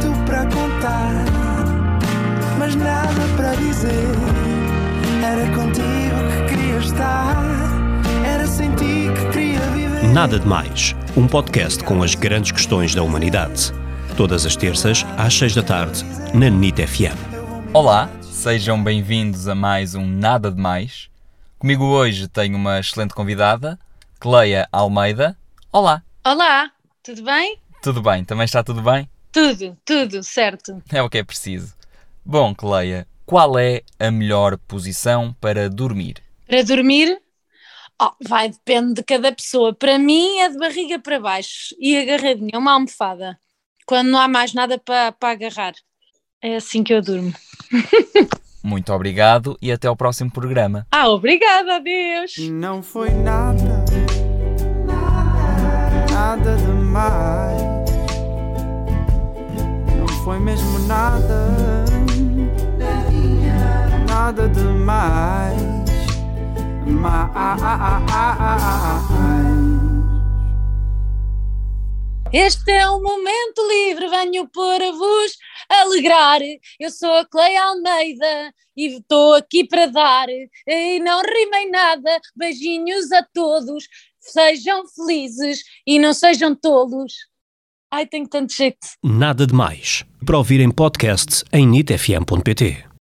tanto para contar, mas nada para dizer. Era contigo que queria estar, era sem ti que queria viver. Nada de Mais, um podcast com as grandes questões da humanidade. Todas as terças, às seis da tarde, na NIT FM. Olá, sejam bem-vindos a mais um Nada de Mais. Comigo hoje tenho uma excelente convidada, Cleia Almeida. Olá, Olá, tudo bem? tudo bem? Também está tudo bem? Tudo, tudo, certo. É o que é preciso. Bom, Cleia, qual é a melhor posição para dormir? Para dormir, oh, vai, depende de cada pessoa. Para mim é de barriga para baixo e agarradinha, uma almofada. Quando não há mais nada para, para agarrar. É assim que eu durmo. Muito obrigado e até ao próximo programa. Ah, obrigada, adeus. Não foi nada, nada demais. Nada, nada demais. Mais. Este é um momento livre, venho para vos alegrar. Eu sou a Cleia Almeida e estou aqui para dar. E não rimei nada. Beijinhos a todos. Sejam felizes e não sejam tolos. Ai, tenho tanto jeito. Nada de Mais. Para ouvir em podcast em nitfm.pt.